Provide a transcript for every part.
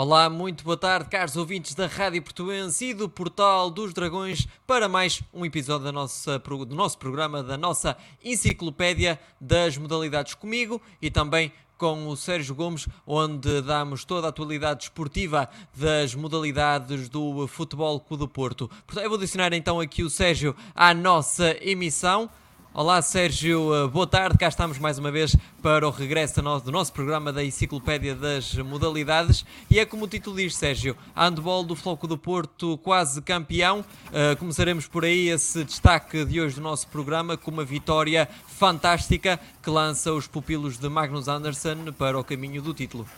Olá, muito boa tarde, caros ouvintes da Rádio Portuense e do Portal dos Dragões, para mais um episódio da nossa, do nosso programa, da nossa enciclopédia das modalidades comigo e também com o Sérgio Gomes, onde damos toda a atualidade esportiva das modalidades do Futebol Clube do Porto. Portanto, eu vou adicionar então aqui o Sérgio à nossa emissão. Olá Sérgio, eh, boa tarde, cá estamos mais uma vez para o regresso do nosso programa da Enciclopédia das Modalidades. E é como o título diz Sérgio, handball do Floco do Porto quase campeão, uh, começaremos por aí esse destaque de hoje do nosso programa com uma vitória fantástica que lança os pupilos de Magnus Anderson para o caminho do título.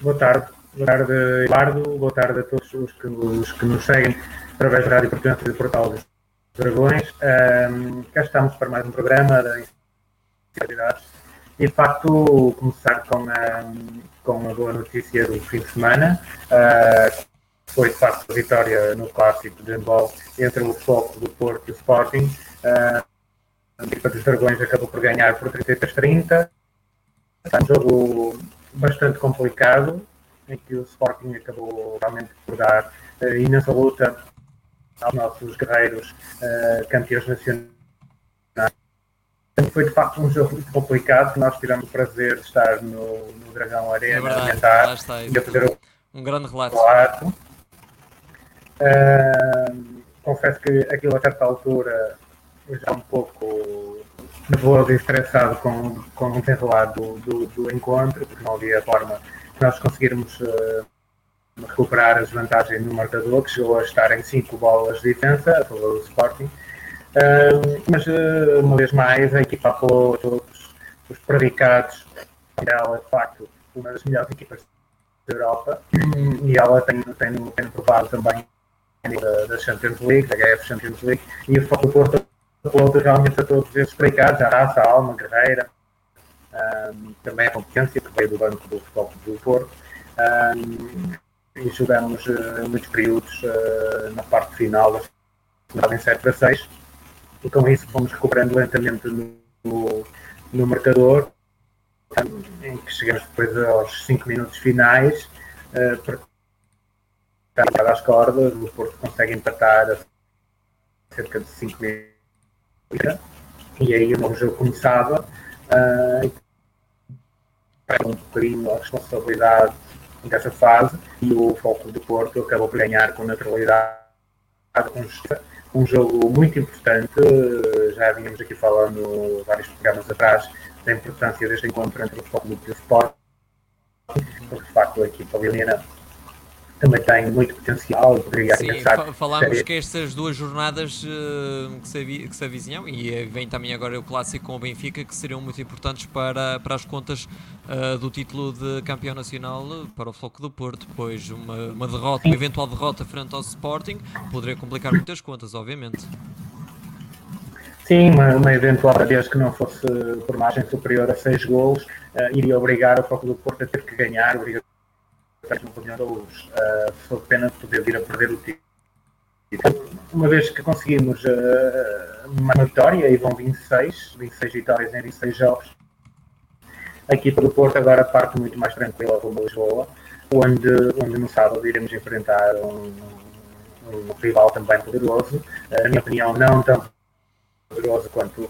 Boa tarde, boa tarde Eduardo, boa tarde a todos os que, os que nos seguem através da Rádio Portuguesa do Portal Dragões. Um, cá estamos para mais um programa da Inicialidades. E de facto, começar com a, com a boa notícia do fim de semana. Uh, foi de facto a vitória no clássico de handball entre o Foco do Porto e o Sporting. Uh, a equipa dos Dragões acabou por ganhar por 33-30. Um jogo bastante complicado, em que o Sporting acabou realmente por dar uh, imensa luta aos nossos guerreiros uh, campeões nacionais. Foi de facto um jogo muito complicado. Nós tivemos o prazer de estar no, no Dragão Arena, é verdade, e fazer um, um grande relato. relato. Uh, confesso que aquilo a certa altura já um pouco nervoso e estressado com, com o desenrolar do, do, do, encontro, porque não havia forma de nós conseguirmos uh, recuperar a desvantagem no marcador, que chegou a estar em 5 bolas de diferença a favor do Sporting. Uh, mas, uh, uma vez mais, a equipa apelou a todos os predicados. Ela, de facto, uma das melhores equipas da Europa e ela tem, tem, tem provado também da, da Champions League, da HF Champions League, e o Foco do Porto apelou realmente a todos esses predicados, a raça, a alma, a guerreira, um, também a competência que veio do banco do Futebol do Porto. Um, e jogamos uh, muitos períodos uh, na parte final em 7 para 6 e com isso fomos recuperando lentamente no, no, no marcador em que chegamos depois aos 5 minutos finais uh, para às cordas, o Porto consegue empatar a cerca de 5 minutos. E aí o novo jogo começava uh, um bocadinho a responsabilidade dessa fase e o Foco do Porto acabou por ganhar com naturalidade um, um jogo muito importante. Já vínhamos aqui falando vários programas atrás da importância deste encontro entre o Foco e o Sport, porque de facto a equipa leonina também tem muito potencial. Poderia Sim, falámos que estas duas jornadas uh, que, se, que se avizinham, e eh, vem também agora o clássico com o Benfica, que seriam muito importantes para, para as contas uh, do título de campeão nacional para o Floco do Porto, pois uma, uma derrota, uma eventual derrota frente ao Sporting poderia complicar muitas contas, obviamente. Sim, uma, uma eventual, desde que não fosse por margem superior a 6 golos, uh, iria obrigar o Floco do Porto a ter que ganhar, obrigatoriamente uma reunião da luz, uh, só pena de poder vir a perder o título. Uma vez que conseguimos uh, uma vitória, e vão 26, 26 vitórias em 26 jogos, a equipa do Porto agora parte muito mais tranquila rumo a Lisboa, onde, onde no sábado iremos enfrentar um, um rival também poderoso, uh, na minha opinião não tão poderoso quanto,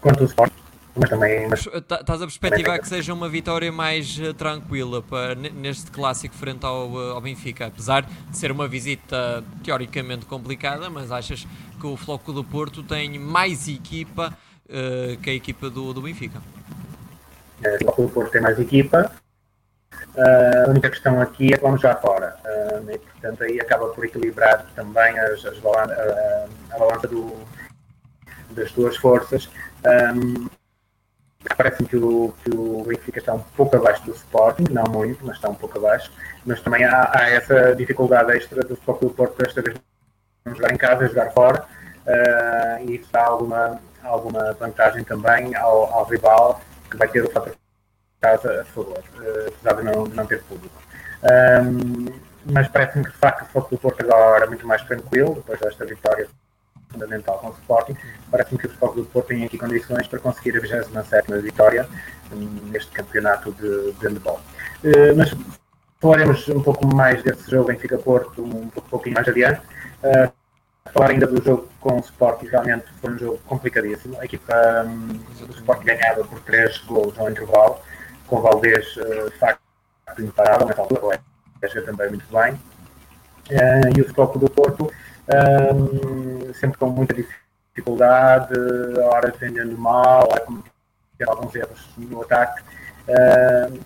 quanto o Sport, mas também. Mas... Estás a perspectivar que seja uma vitória mais uh, tranquila para, neste clássico frente ao, uh, ao Benfica, apesar de ser uma visita teoricamente complicada, mas achas que o Floco do Porto tem mais equipa uh, que a equipa do, do Benfica? É, o Floco do Porto tem mais equipa. a única questão aqui é que vamos já fora. e, portanto, aí acaba por equilibrar também as, as balan a, a balança do, das duas forças. Um, Parece-me que o, que o Benfica está um pouco abaixo do Sporting, não muito, mas está um pouco abaixo. Mas também há, há essa dificuldade extra do Sporting do Porto desta vez não jogar em casa, jogar fora. Uh, e isso dá alguma, alguma vantagem também ao, ao rival que vai ter o fator casa a favor, uh, apesar de não, não ter público. Um, mas parece-me que de facto o Foco do Porto agora é muito mais tranquilo, depois desta vitória fundamental com o Sporting. Parece-me que o Sporting do Porto tem aqui condições para conseguir a 27 vitória neste campeonato de, de handball. Uh, mas falaremos um pouco mais desse jogo em Fica Porto um, um pouquinho mais adiante. Uh, falar ainda do jogo com o Sporting, realmente foi um jogo complicadíssimo. A equipa um, do Sporting ganhava por 3 gols ao intervalo, com o Valdez uh, de facto imparável nessa altura, o também muito bem. E o Futebol do Porto um, sempre com muita dificuldade, a hora defendendo mal, a cometer alguns erros no ataque, uh,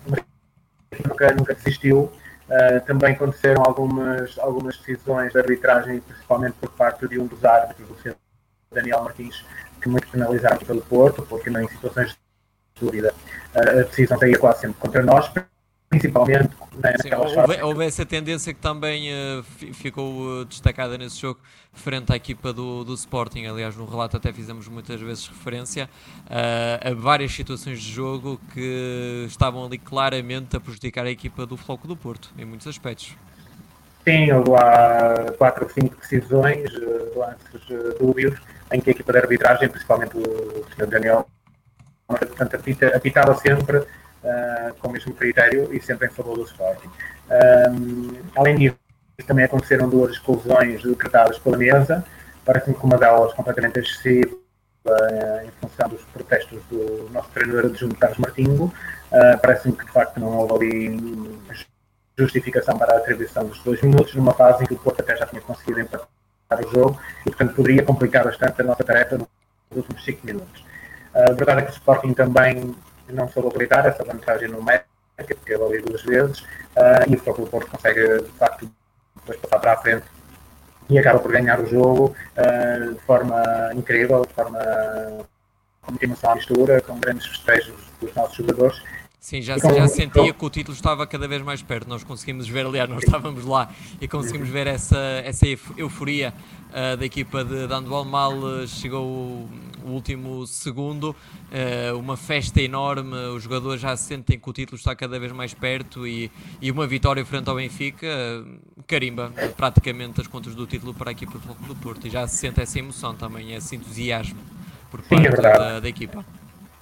nunca, nunca desistiu. Uh, também aconteceram algumas, algumas decisões de arbitragem, principalmente por parte de um dos árbitros, o Daniel Martins, que muito penalizaram pelo Porto, porque em situações de dúvida a decisão saía quase sempre contra nós, principalmente né, Sim, houve, houve, essa tendência que também uh, ficou uh, destacada nesse jogo frente à equipa do, do Sporting. Aliás, no relato até fizemos muitas vezes referência uh, a várias situações de jogo que estavam ali claramente a prejudicar a equipa do Floco do Porto, em muitos aspectos. Sim, houve lá quatro ou cinco decisões, lances dúbios, em que a equipa de arbitragem, principalmente o Sr. Daniel, portanto, apitava sempre uh, com o mesmo critério e sempre em favor do Sporting. Um, além disso, também aconteceram duas exclusões decretadas pela mesa, parece-me que uma delas completamente excessiva uh, em função dos protestos do nosso treinador adjunto Carlos Martinho. Uh, parece-me que de facto não houve ali justificação para a atribuição dos dois minutos, numa fase em que o Porto até já tinha conseguido empatar o jogo e, portanto, poderia complicar bastante a nossa tarefa nos últimos 5 minutos. A verdade é que o Sporting também não soube aproveitar essa vantagem numérica, que teve ali duas vezes, uh, e o Futebol Porto consegue, de facto, depois passar para a frente e acaba por ganhar o jogo uh, de forma incrível, de forma com muita emoção à mistura, com grandes festejos dos nossos jogadores Sim, já, já sentia que o título estava cada vez mais perto. Nós conseguimos ver, aliás, nós estávamos lá e conseguimos ver essa, essa euforia uh, da equipa de, de handball. Mal uh, chegou o, último segundo, uh, uma festa enorme. Os jogadores já sentem que o título está cada vez mais perto e, e uma vitória frente ao Benfica carimba praticamente as contas do título para a equipa do, Porto. E já se sente essa emoção também, esse entusiasmo por parte Sim, é da, da equipa.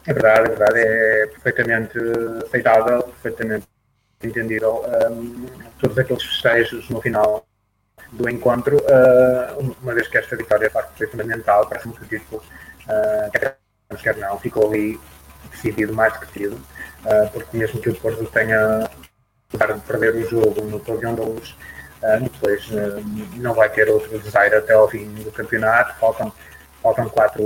É verdade, é verdade, é perfeitamente aceitável, perfeitamente entendível. Um, todos aqueles festejos no final do encontro, uh, uma vez que esta vitória parte foi fundamental, que o título, uh, quer não, ficou ali decidido, mais que decidido, uh, porque mesmo que o Porto tenha apesar de perder o jogo no pavilhão da luz, uh, depois uh, não vai ter outro desaire até ao fim do campeonato, faltam, faltam quatro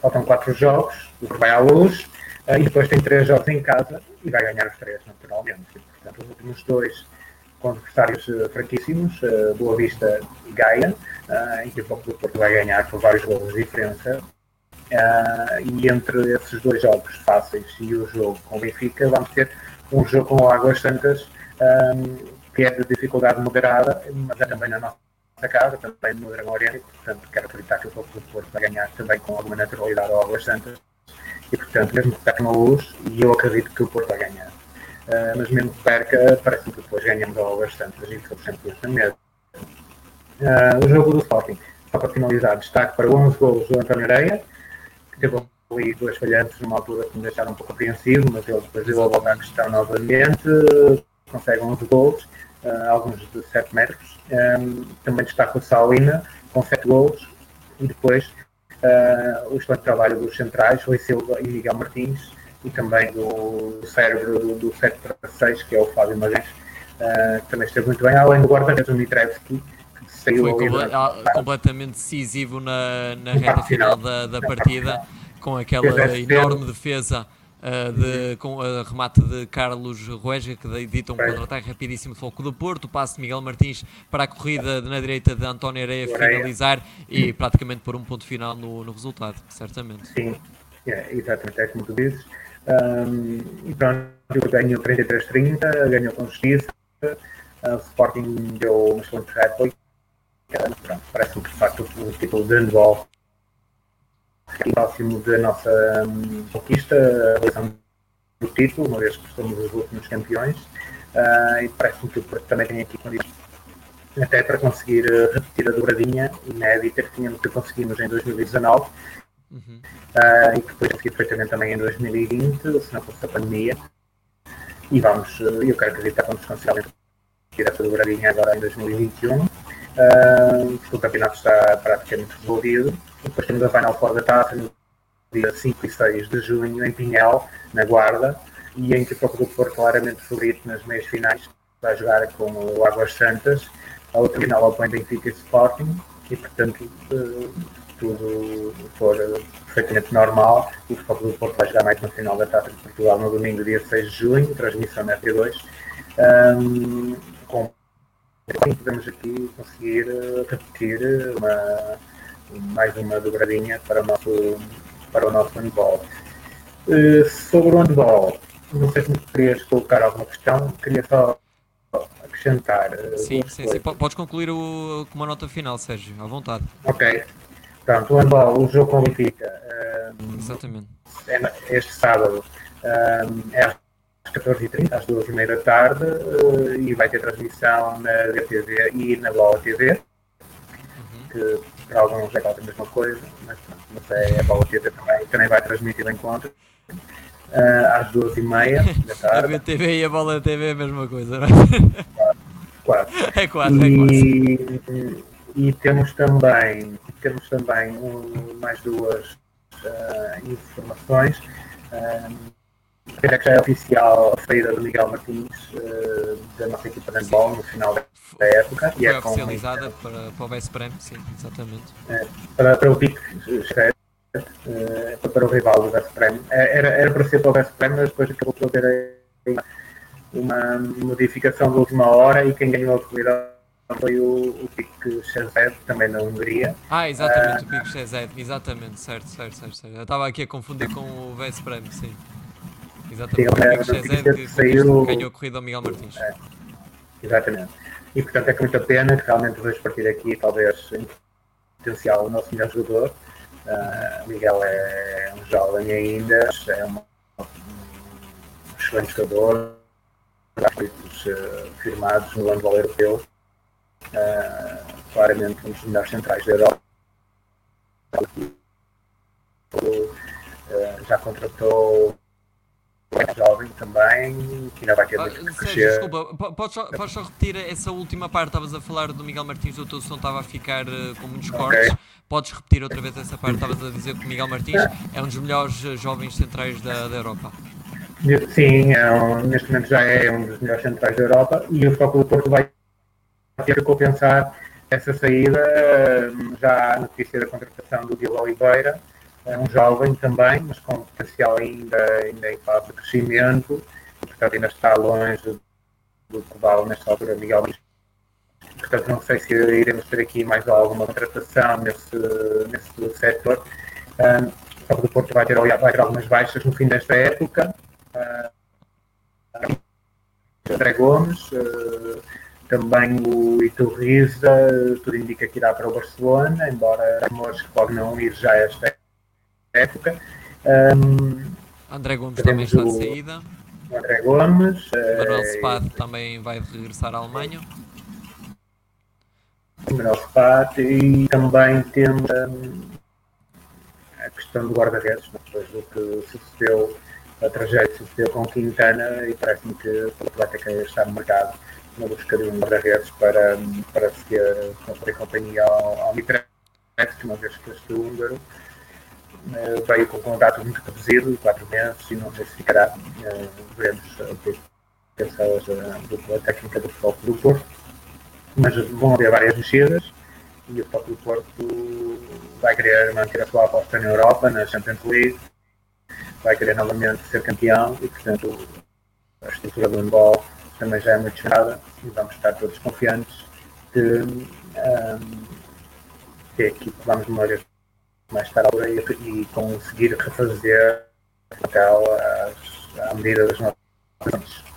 faltam quatro jogos, o que vai à luz, e depois tem três jogos em casa e vai ganhar os três, naturalmente. Portanto, os últimos dois com adversários fraquíssimos, Boa Vista e Gaia, em que o Porto vai ganhar por vários gols de diferença. E entre esses dois jogos fáceis e o jogo com o Benfica, vamos ter um jogo com Águas Santas, um, que é de dificuldade moderada, mas é também na nossa casa, também no Dragão Oriente, portanto quero acreditar que o Fogo do Porto vai ganhar também com alguma naturalidade ao Águas Santas e portanto mesmo que perca uma luz, e eu acredito que o Porto vai ganhar. Uh, mas mesmo que perca, parece que depois ganhamos ao Águas Santas e sou sempre isso mesmo. Uh, o jogo do Sporting, só para finalizar, destaque para 11 golos do António Areia, teve ali duas falhantes numa altura que me deixaram um pouco apreensivo, mas ele depois deu a questão novamente, consegue 11 golos uh, alguns de 7 metros. Um, ehm, também destaca o Salina, com 7 gols, e depois uh, o excelente trabalho dos centrais, Rui Silva e Miguel Martins, e também do cérebro do, do 7 para 6, que é o Fábio Magalhães, uh, que também esteve muito bem, além do guarda-redes, o Mitrevski, Foi da... completamente decisivo na, na reta final. da, da partida, com aquela enorme defesa Uh, de, com a remate de Carlos Rueja, que edita um contra-ataque rapidíssimo de Foco do Porto, o passe de Miguel Martins para a corrida na direita de António Areia finalizar e praticamente por um ponto final no, no resultado, certamente. Sim, é, exatamente, é como tu dizes. Um, e pronto, ganhou 33-30, ganhou com justiça, uh, o Sporting deu uma excelente réplica, pronto, parece-me que de facto o título de handball próximo da nossa um, conquista, a eleição do título, uma vez que somos os últimos campeões, uh, e parece-me que o Porto também tem aqui condições até para conseguir repetir a dobradinha inédita que tínhamos que conseguimos em 2019 uhum. uh, e que depois consegui perfeitamente também em 2020, se não fosse a pandemia. E vamos, eu quero acreditar que vamos conseguir repetir essa dobradinha agora em 2021. Uh, porque o campeonato está praticamente resolvido. Depois temos a Final Four da Taça no dia 5 e 6 de junho em Pinhel, na Guarda, e em que o Foco do Porto claramente favorito nas meias finais vai jogar com o Águas Santas, a outra final Point Benfica Sporting, e portanto uh, tudo for perfeitamente normal, o Foco do Porto vai jogar mais uma final da Taça de Portugal no domingo, dia 6 de junho, transmissão na T2, um, com Assim podemos aqui conseguir eh, repetir uma, mais uma dobradinha para o nosso, para o nosso handball. Uh, sobre o handball, não sei se me querias colocar alguma questão, queria só acrescentar. Sim, sim, sim, Podes concluir o, com uma nota final, Sérgio, à vontade. Ok. Portanto, o handball, o jogo com o Benfica. Exatamente. É, este sábado é às 14h30, às 2h30 da tarde, uh, e vai ter transmissão na DTV e na Bola TV, uhum. que para alguns é quase a mesma coisa, mas, mas é a Bola TV também, também vai transmitir o encontro. Uh, às 2h30 da tarde. a BTV e a Bola TV é a mesma coisa, não é? Quase. É quase, é quase. E, e temos também, temos também um, mais duas uh, informações. Um, Creio que já é oficial a saída do Miguel Martins uh, da nossa equipa de handball no final da época. Foi e é oficializada com, para, para o Vesprem, sim, exatamente. É, para, para o PIC, uh, para o rival do Vesprem. Era, era para ser para o Vesprem, mas depois acabou por ter uma modificação de última hora e quem ganhou a corrida foi o, o Pique Chazed, também na Hungria. Ah, exatamente, uh, o Pique Chazed, exatamente, certo, certo, certo, certo. Eu estava aqui a confundir com o Vesprem, sim. Exatamente. Sim, o Chezé que, saiu... ganhou a corrida ao Miguel Martins. É, exatamente. E portanto é com muita pena que realmente vejo partir aqui, talvez em potencial, o nosso melhor jogador. Uh, Miguel é um jovem ainda, é uma, um excelente jogador, feitos uh, firmados no handball europeu. Uh, claramente um dos melhores centrais da Europa. Uh, já contratou jovem também, que ainda vai ter ah, que crescer. Desculpa, podes só, podes só repetir essa última parte? Estavas a falar do Miguel Martins, o teu som estava a ficar uh, com muitos cortes. Okay. Podes repetir outra vez essa parte? Estavas a dizer que o Miguel Martins é um dos melhores uh, jovens centrais da, da Europa. Sim, é um, neste momento já é um dos melhores centrais da Europa e o Foco do Porto vai ter que compensar essa saída. Eh, já a notícia da contratação do Diogo Oliveira é um jovem também, mas com potencial ainda, ainda em fase de crescimento, portanto ainda está longe do que vale nesta altura Miguel Portanto, não sei se iremos ter aqui mais alguma contratação nesse, nesse setor. Um, só o Porto vai ter, vai ter algumas baixas no fim desta época. Uh, André Gomes, uh, também o Iturriza, tudo indica que irá para o Barcelona, embora rumores que pode não ir já esta época. Um, André Gomes também está de saída. André Gomes. Manuel uh, Spad também vai regressar à Alemanha. Manuel Spad e também temos um, a questão do guarda-redes, depois do que sucedeu, a tragédia que sucedeu com Quintana e parece-me que vai ter que estar no mercado na busca de um guarda-redes para, para a companhia ao, ao Mitrex, uma vez que este húngaro uh, veio com um contrato muito reduzido, quatro meses, e não sei se ficará. Veremos o que pensa a técnica do Futebol do Porto. Mas vão haver várias mexidas e o Futebol do Porto vai querer manter a sua aposta na Europa, na Champions League, vai querer novamente ser campeão e, portanto, a estrutura do handball também já é muito chegada e vamos estar todos confiantes que, um, que a equipe vamos uma vez mais tarde e, conseguir refazer aquela à medida das nossas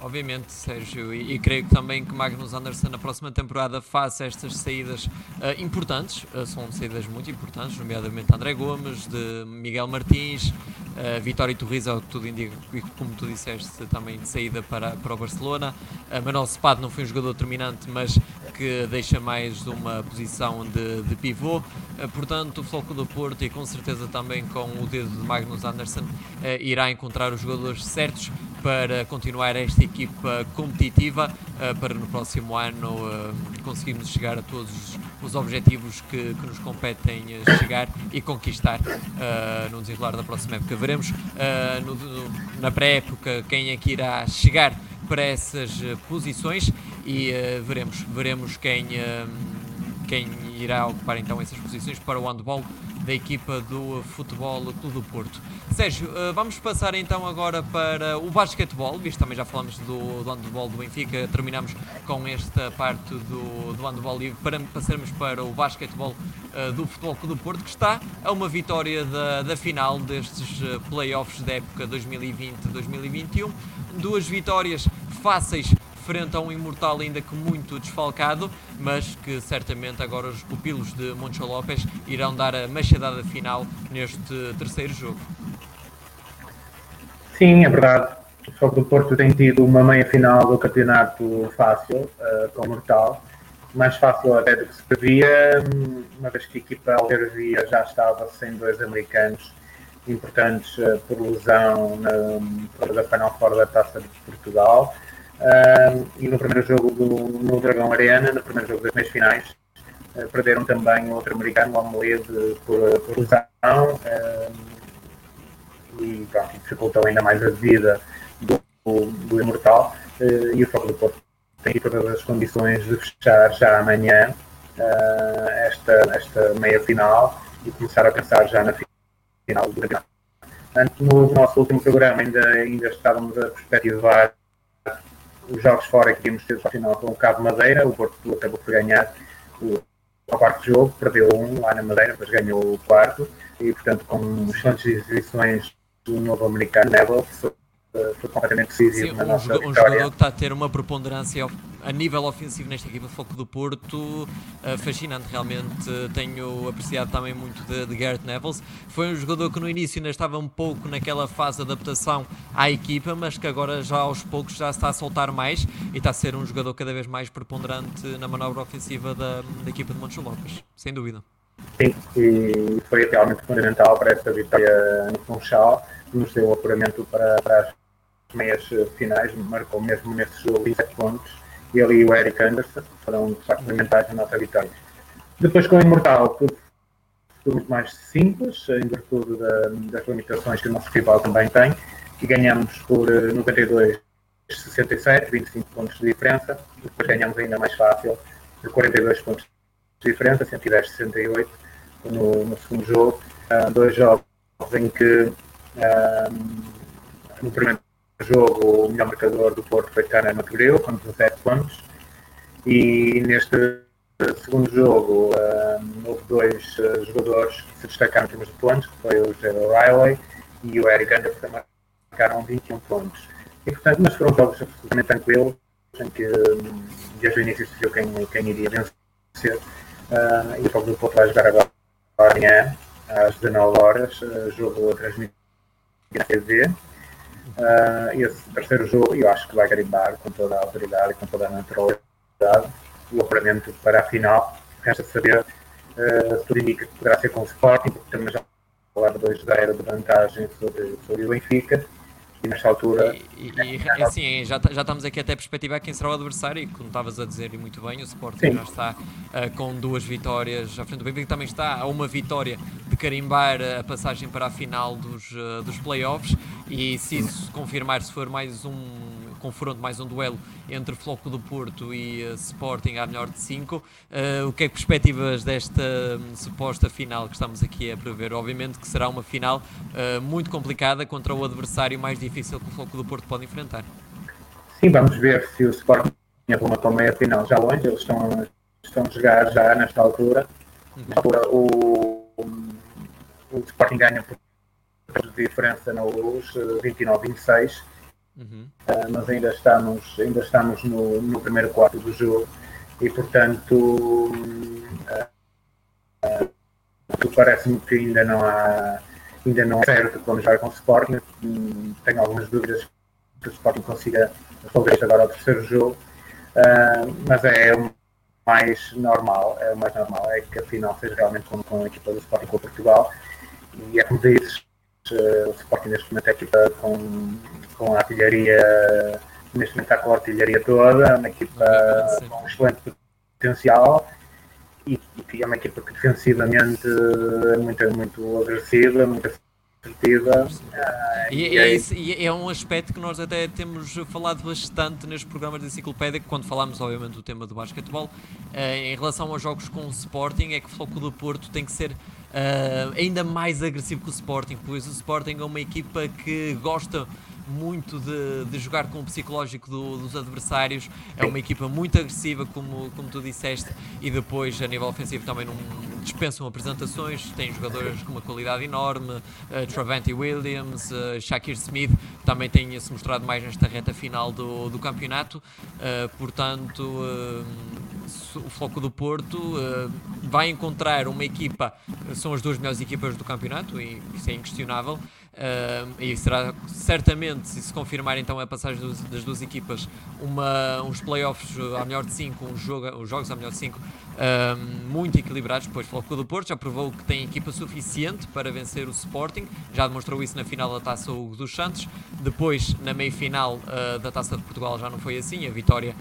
obviamente, Sérgio, e, e, creio que também que Magnus Anderson na próxima temporada faça estas saídas uh, importantes, uh, são saídas muito importantes, nomeadamente André Gomes, de Miguel Martins, uh, Vitória Torres, ao que tudo indica, como tu disseste, também de saída para, para o Barcelona. Uh, Manuel Cepado não foi um jogador determinante, mas que deixa mais uma posição de, de pivô. Uh, portanto, o Floco do Porto, e com certeza também com o dedo de Magnus Anderson, irá encontrar os jogadores certos para continuar esta equipa competitiva uh, para no próximo ano uh, conseguirmos chegar a todos os objetivos que, que nos competem chegar e conquistar uh, no desenrolar da próxima época. Veremos no, no, na pré-época quem é que irá chegar para essas posições e veremos, veremos quem, quem irá ocupar então essas posições para o handball da equipa do Futebol Clube do Porto. Sérgio, eh, vamos passar então agora para o basquetebol, visto também já falamos do, do handball do Benfica, terminamos com esta parte do, do handball e para passarmos para o basquetebol uh, do Futebol Clube do Porto, que está a uma vitória da, da final destes uh, playoffs da época 2020-2021. Duas vitórias fáceis frente a um imortal ainda que muito desfalcado, mas que certamente agora os pupilos de Moncho Lopes irão dar a machadada final neste terceiro jogo. Sim, é verdade. Só que o Porto tem tido uma meia final do campeonato fácil, uh, com Mortal. Mais fácil até do que se previa, uma vez que a equipa Algarvia já estava sem dois americanos importantes uh, por lesão na, da Final Four da Taça de Portugal. Uh, e no primeiro jogo do, no Dragão Arena, no primeiro jogo das meias finais, uh, perderam também outro americano, o Amelede, por, por lesão. Uh, e pronto, dificultou ainda mais a vida do, do Imortal. e o Foco do Porto tem todas as condições de fechar já amanhã esta, esta meia final e começar a pensar já na final do campeonato. No nosso último programa ainda, ainda estávamos a perspectivar os jogos fora que tínhamos tido para a final com o Cabo Madeira, o Porto acabou por ganhar o, o quarto jogo, perdeu um lá na Madeira, mas ganhou o quarto, e portanto com excelentes exibições do novo americano Neville, foi completamente decisivo Sim, um nossa jogador, um jogador que está a ter uma preponderância a nível ofensivo nesta equipa de Foco do Porto uh, fascinante, realmente tenho apreciado também muito de, de Garrett Nevels. Foi um jogador que no início ainda estava um pouco naquela fase de adaptação à equipa, mas que agora já aos poucos já está a soltar mais e está a ser um jogador cada vez mais preponderante na manobra ofensiva da, da equipa de Montes Lopes, sem dúvida. Sim, e foi realmente fundamental para esta vitória no Funchal, que nos deu o apuramento para, para as meias finais, marcou mesmo nesse jogo 27 pontos, ele e o Eric Anderson foram de facto fundamentais na nossa vitória. Depois com o Imortal, tudo, tudo muito mais simples, em virtude da, das limitações que o nosso rival também tem, e ganhamos por 92 67, 25 pontos de diferença, depois ganhamos ainda mais fácil, por 42 pontos de diferença, 110 68 no, no segundo jogo, uh, dois jogos em que uh, no primeiro jogo, o melhor marcador do Porto foi Cana Matureu, com 17 pontos. E neste segundo jogo, um, houve dois uh, jogadores que se destacaram em termos de pontos, que foi o Jerry Riley e o Eric Anderson, que marcaram 21 pontos. E, portanto, mas foram jogos absolutamente tranquilos, em que um, desde o início se viu quem, quem iria vencer. Uh, e o jogo do Porto vai jogar agora amanhã, às 19 horas, uh, jogo transmitido na TV. Uh, esse terceiro jogo, eu acho que vai garimbar com toda a autoridade e com toda a naturalidade o apuramento para a final. Resta saber uh, se tudo indica que poderá ser com o Sporting, porque também já falar de 2-0 de vantagem sobre, sobre o Benfica. E nesta altura. E, e, e assim, já, já estamos aqui até a perspectivar quem será o adversário, e como estavas a dizer muito bem, o Sporting Sim. já está uh, com duas vitórias à frente do Benfica, também está a uma vitória de carimbar a passagem para a final dos, uh, dos playoffs. E se isso confirmar, se for mais um confronto, mais um duelo entre Floco do Porto e uh, Sporting à melhor de 5, uh, o que é que perspectivas desta um, suposta final que estamos aqui a prever? Obviamente que será uma final uh, muito complicada contra o adversário mais difícil que o Floco do Porto pode enfrentar. Sim, vamos ver se o Sporting arruma para a meia final já longe, eles estão, estão a jogar já nesta altura. Uhum. altura o, o Sporting ganha por de diferença na luz, 29-26, uhum. uh, mas ainda estamos, ainda estamos no, no primeiro quarto do jogo e portanto uh, uh, parece-me que ainda não há ainda não é certo que vamos jogar com o Sporting. Tenho algumas dúvidas que o Sporting consiga resolver agora o terceiro jogo, uh, mas é o mais normal, é o mais normal, é que a final seja realmente com, com a equipa do Sporting com Portugal e é como dizes, o Sporting neste momento é equipa com, com a artilharia, neste momento está com a artilharia toda, uma equipa com um excelente potencial e, e é uma equipa que defensivamente é muito, muito agressiva, muito assertiva. E, e, é, e, é, um aspecto que nós até temos falado bastante nestes programas de enciclopédia, quando falámos, obviamente, do tema do basquetebol, uh, em relação aos jogos com o Sporting, é que o Floco do Porto tem que ser ainda mais agressivo que o Sporting, pois o Sporting é uma equipa que gosta muito de, de jogar com o psicológico do, dos adversários. É uma equipa muito agressiva, como, como tu disseste, e depois a nível ofensivo também não dispensam apresentações. Tem jogadores com uma qualidade enorme, uh, Travante Williams, uh, Shakir Smith, também tem se mostrado mais nesta reta final do, do campeonato. Uh, portanto, o Floco do Porto vai encontrar uma equipa, são as duas melhores equipas do campeonato, e isso é inquestionável. Uh, e será certamente, se se confirmar então a passagem dos, das duas equipas, uma, uns playoffs à melhor de 5, uns, joga, uns jogos à melhor de 5 uh, muito equilibrados. Pois o do Porto já provou que tem equipa suficiente para vencer o Sporting, já demonstrou isso na final da taça Hugo dos Santos. Depois, na meia final uh, da taça de Portugal, já não foi assim, a vitória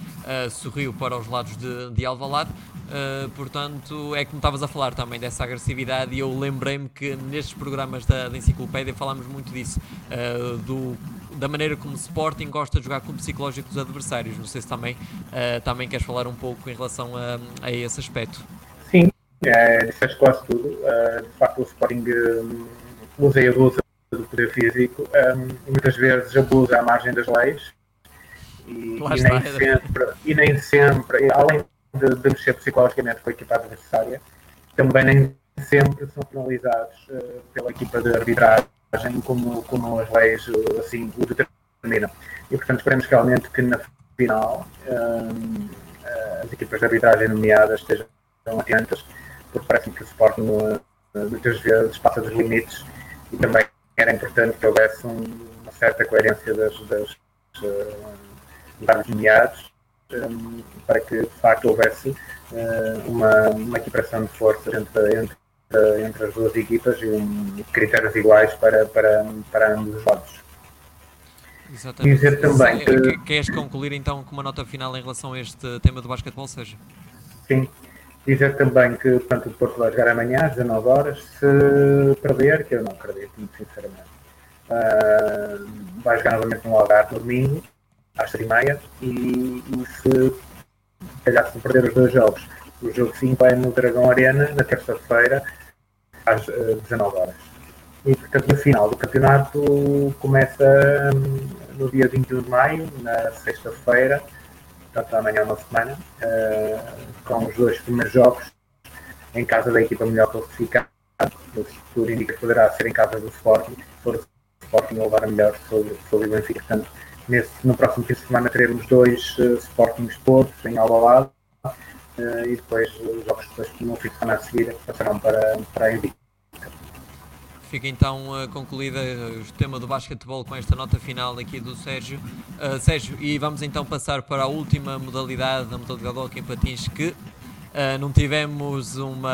sorriu para os lados de, de Alvalade. Uh, portanto, é como estavas a falar também dessa agressividade e eu lembrei-me que nestes programas da, da enciclopédia falámos muito disso, uh, do, da maneira como o Sporting gosta de jogar com o psicológico dos adversários. Não sei se também, uh, também queres falar um pouco em relação a, a esse aspecto. Sim, é, disseste quase tudo. de facto, o Sporting um, usa e abusa do poder físico, um, muitas vezes abusa à margem das leis. E, e nem, sempre, e nem sempre, além de, de mexer psicologicamente com a equipa adversária, também nem sempre são penalizados uh, pela equipa de arbitragem como, como as leis assim o determinam. E portanto esperemos realmente que na final uh, as equipas de arbitragem nomeadas estejam atentas, porque parece que o Sporting muitas vezes passa dos limites e também era importante que houvesse um, uma certa coerência das, das, das nomeados um, para que de facto houvesse uh, uma, uma equiparação de forças entre, entre, entre as duas equipas e critérios iguais para, para, para ambos os lados. Exatamente. Dizer também que... Queres concluir então com uma nota final em relação a este tema do basquetebol, seja? Sim. Dizer também que portanto, o Porto vai jogar amanhã às 19 horas. Se perder, que eu não acredito, muito sinceramente, uh, vai jogar novamente no Algarve no domingo às 3h30 e, e se calhar se perder os dois jogos, o jogo 5 é no Dragão Arena na terça-feira às uh, eh, 19 horas. E portanto, a final do campeonato começa um, no dia 21 de maio, na sexta-feira, portanto amanhã é uma semana, uh, com os dois primeiros jogos em casa da equipa melhor classificada. O futuro indica que poderá ser em casa do Sporting, for o Sporting levar a melhor sobre, sobre o Benfica. Portanto, Nesse, no próximo fim de semana teremos dois uh, Sporting Sports em Alvalade uh, e depois os jogos depois no fim de semana a seguir passarão para, para a Invicta. Fica então uh, concluída o tema do basquetebol com esta nota final aqui do Sérgio. Uh, Sérgio, e vamos então passar para a última modalidade, a modalidade de hockey em patins, que Uh, não tivemos uma,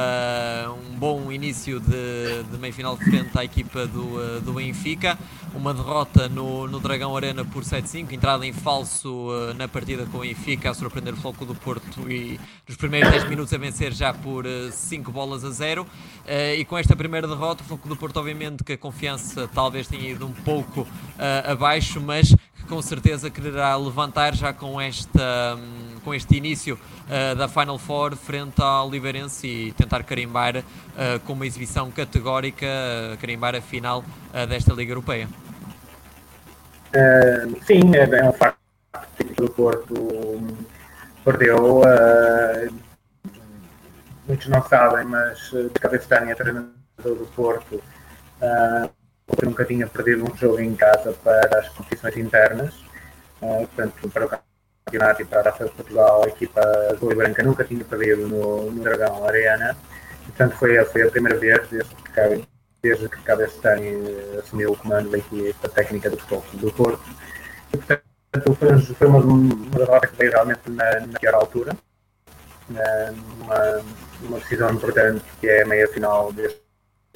um bom início de, de meio-final frente à equipa do, uh, do Benfica. Uma derrota no, no Dragão Arena por 7-5, entrada em falso uh, na partida com o Benfica, a surpreender o Floco do Porto e nos primeiros 10 minutos a vencer já por 5 bolas a 0. e com esta primeira derrota, o Floco do Porto, obviamente, que a confiança talvez tenha ido um pouco abaixo, mas com certeza quererá levantar já com, esta, hum, com este início uh, da Final Four frente ao Oliveirense e tentar carimbar uh, com uma exibição categórica, uh, carimbar a final desta Liga Europeia. sim, é, é um facto que o Porto perdeu. muitos não sabem, mas de cabeça Tânia, treinador do Porto, nunca tinha perdido um jogo em casa para as competições internas Uh, portanto, para o campeonato e para a Taça de Portugal, a equipa azul e branca nunca tinha perdido no, no Dragão Arena. Portanto, foi, foi a primeira vez desde que, desde que Cabestani assumiu o comando da equipa técnica do futebol do Porto. E, portanto, foi, foi uma, uma derrota que veio realmente na, na pior altura, numa, uma decisão importante que é a meia final deste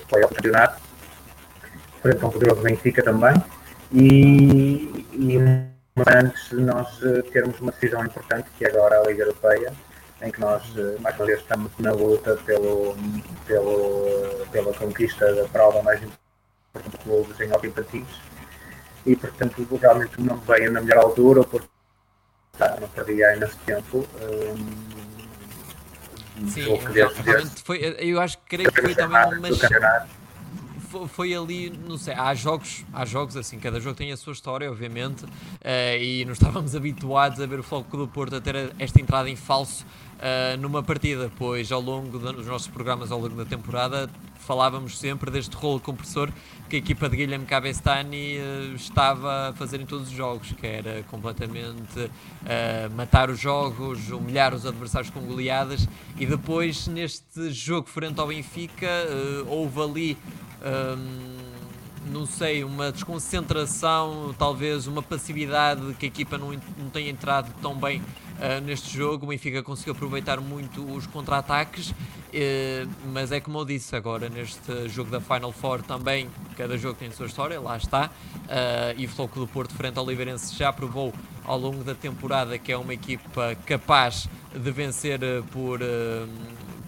playoff campeonato, frente a um poderoso Benfica também. E, e antes de nós eh, termos uma decisão importante, que é agora a Liga Europeia, em que nós, eh, mais uma vez, estamos na luta pelo, pelo, pela conquista da prova mais importante do clube em Patins. E, portanto, realmente não veio na melhor altura, porque tá, não perdi ainda esse tempo. Um, Sim, foi, eu acho que creio que foi também uma foi ali, não sei, há jogos, há jogos assim, cada jogo tem a sua história, obviamente, uh, e nós estávamos habituados a ver o Foco do Porto a ter esta entrada em falso uh, numa partida, pois ao longo dos nossos programas, ao longo da temporada, falávamos sempre deste rolo compressor que a equipa de Guilherme Cabestani uh, estava a fazer em todos os jogos, que era completamente uh, matar os jogos, humilhar os adversários com goleadas. E depois neste jogo frente ao Benfica uh, houve ali um, não sei, uma desconcentração, talvez uma passividade que a equipa não, não tenha entrado tão bem uh, neste jogo. O Benfica conseguiu aproveitar muito os contra-ataques, uh, mas é como eu disse agora, neste jogo da Final Four também, cada jogo tem a sua história, lá está. Uh, e o Floco do Porto, frente ao Oliveirense, já provou ao longo da temporada que é uma equipa capaz de vencer por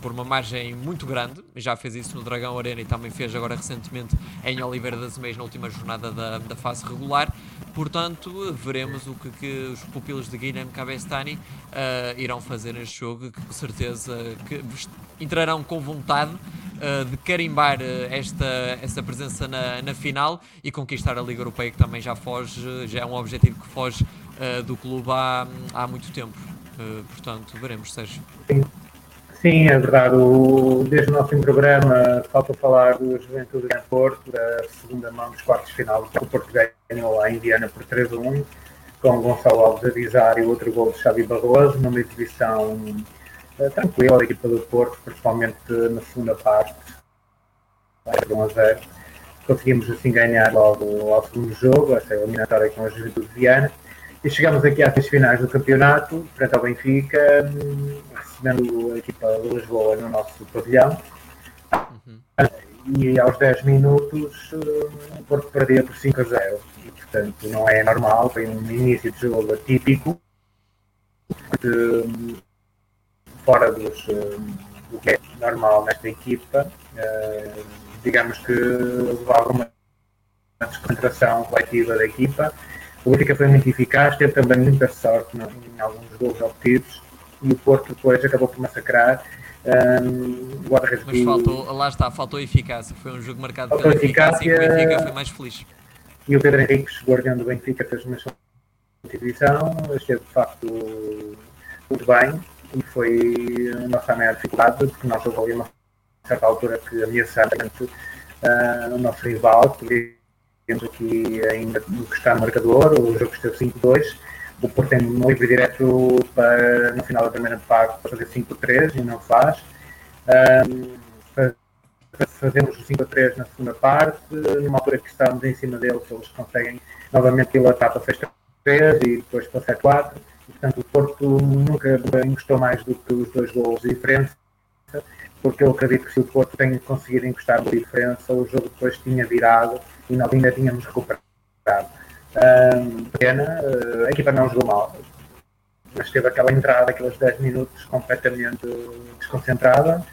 por uma margem muito grande, já fez isso no Dragão Arena e também fez agora recentemente em Oliveira das Meias na última jornada da, da fase regular. Portanto, veremos o que, que os pupilos de Guilherme Cabestani uh, irão fazer neste jogo, que com certeza que entrarão com vontade uh, de carimbar uh, esta, esta presença na, na final e conquistar a Liga Europeia, que também já foge, já é um objetivo que foge do clube há, há muito tempo. portanto, veremos, Sérgio. Sim. É verdade. O, desde o nosso programa, falta falar do Juventude de Porto, da segunda mão dos quartos de final. O Porto ganhou a Indiana por 3 a 1, com Gonçalo Alves a avisar e outro gol de Xavi Barroso, numa exibição uh, tranquila da equipa do Porto, principalmente na segunda parte, 1 a 0. Conseguimos assim ganhar logo ao segundo jogo, essa eliminatória com a Juventude de Viana. E chegamos aqui às finais do campeonato, frente ao Benfica, recebendo a equipa de Lisboa no nosso pavilhão. Uhum. E aos 10 minutos eh, o Porto perdia por 5 a 0. E, portanto, não é normal, foi um início de jogo atípico, de, fora dos, eh, do que é normal nesta equipa. Uh, digamos que houve alguma desconcentração coletiva da equipa. O Benfica foi muito eficaz, teve também muita sorte em alguns gols obtidos e o Porto depois acabou por massacrar. Um, Mas faltou, lá está, faltou eficácia. Foi um jogo marcado pela eficácia, eficácia e o Benfica foi mais feliz. E o Pedro Henrique, guardião do Benfica, fez uma contribuição, esteve de facto muito bem e foi a nossa maior dificuldade, porque nós houve ali uma certa altura que ameaçamos uh, o nosso rival, que temos aqui ainda no que está no marcador, o jogo esteve 5-2 o Porto tem um livre direto para, no final da primeira parte para fazer 5-3 e não faz. Um, fazemos o 5 3 na segunda parte, numa altura que estávamos em cima deles, eles conseguem novamente dilatar para 6 3 e depois para 7 4. E, portanto, o Porto nunca encostou mais do que os dois gols de diferença, porque eu acredito que se o Porto tem conseguido encostar de diferença, o jogo depois tinha virado e nós ainda tínhamos recuperado pena, uh, a equipa não jogou mal, mas teve aquela entrada, aqueles 10 minutos completamente desconcentrada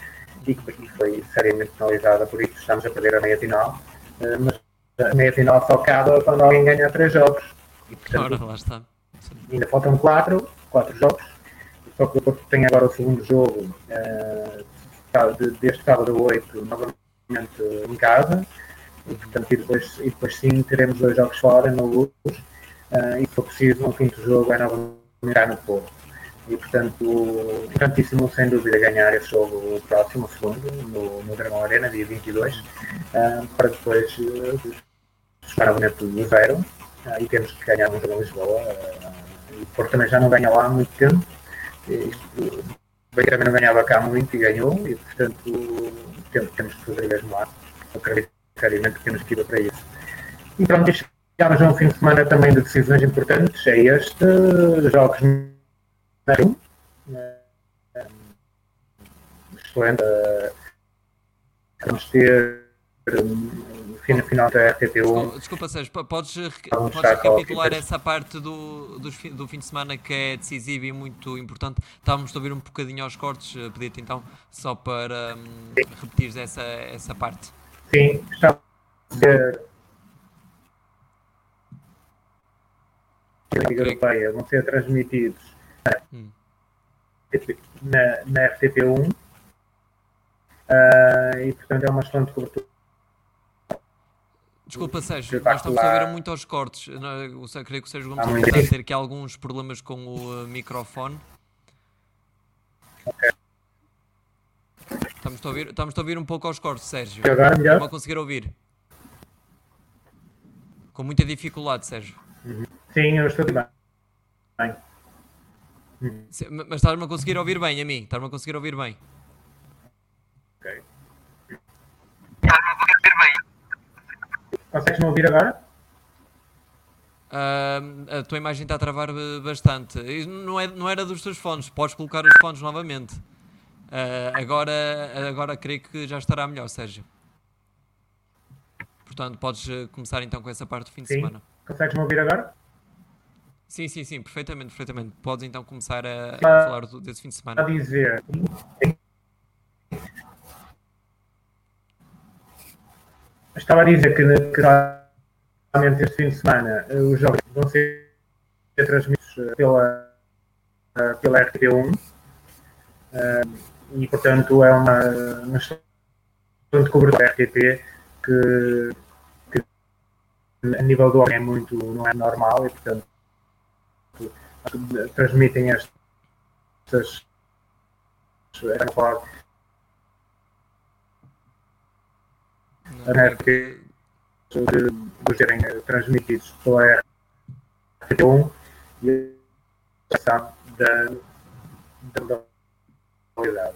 e que foi seriamente penalizada, por isso estamos a perder a meia final. Uh, mas a meia final só acaba quando alguém ganha 3 jogos. E, portanto, Ora, lá está. Ainda faltam 4, 4 jogos. Só que o Porto tem agora o segundo jogo uh, deste sábado a 8, novamente em casa e, portanto, e, depois, e depois sim teremos dois jogos fora no Luz uh, e se for preciso um quinto jogo é novamente no Porto. E portanto, importantíssimo sem dúvida ganhar esse jogo o próximo, segundo, no, no Dragão Arena, dia 22, uh, ah, para depois uh, chegar ao momento do zero uh, e temos que ganhar um jogo em Lisboa o Porto também já não ganha lá há muito tempo. E, o Benfica também não ganhava cá muito e ganhou, e portanto temos, temos que fazer mesmo lá. Acredito seriamente que temos que ir para isso. E pronto, chegámos a um fim de semana também de decisões importantes. É este, jogos na excelente. Vamos ter no final da RTP1. Desculpa, Sérgio, podes, podes recapitular essa parte do, do, do fim de semana que é decisiva e muito importante? Estávamos a ouvir um bocadinho aos cortes, eh, pedi-te então só para um, repetir essa, essa parte. Sim, está. Liga Europeia vão ser transmitidos hum. na, na RTP1 uh, e portanto é uma excelente cobertura Desculpa, Sérgio, nós estamos a ouvir muito aos cortes. Eu creio que o Sérgio Gomes está a ter aqui alguns problemas com o uh, microfone. Ok. Estamos a, ouvir, estamos a ouvir um pouco aos cortes, Sérgio. Agora Estamos a conseguir ouvir. Com muita dificuldade, Sérgio. Uhum. Sim, eu estou bem. Mas estás-me a conseguir ouvir bem a mim? Estás-me a conseguir ouvir bem? Ok. Consegues-me ouvir agora? Uh, a tua imagem está a travar bastante. Não, é, não era dos teus fones, podes colocar os fones novamente. Uh, agora, agora creio que já estará melhor, Sérgio. Portanto, podes eh, começar então com essa parte do fim de sim. semana. Consegues-me ouvir agora? Sim, sim, sim, perfeitamente, perfeitamente. Podes então começar a, a falar desse fim de semana. A dizer Estava a dizer que, que realmente este fim de semana eh, os jogos vão ser transmitidos pela, pela RTP1 e, portanto, é uma, uma excelente cobertura da RTP que, que, a nível do homem é muito, não é normal e, portanto, transmitem estas né, porque de, de serem transmitidos pela RT1 e a da, da modalidade.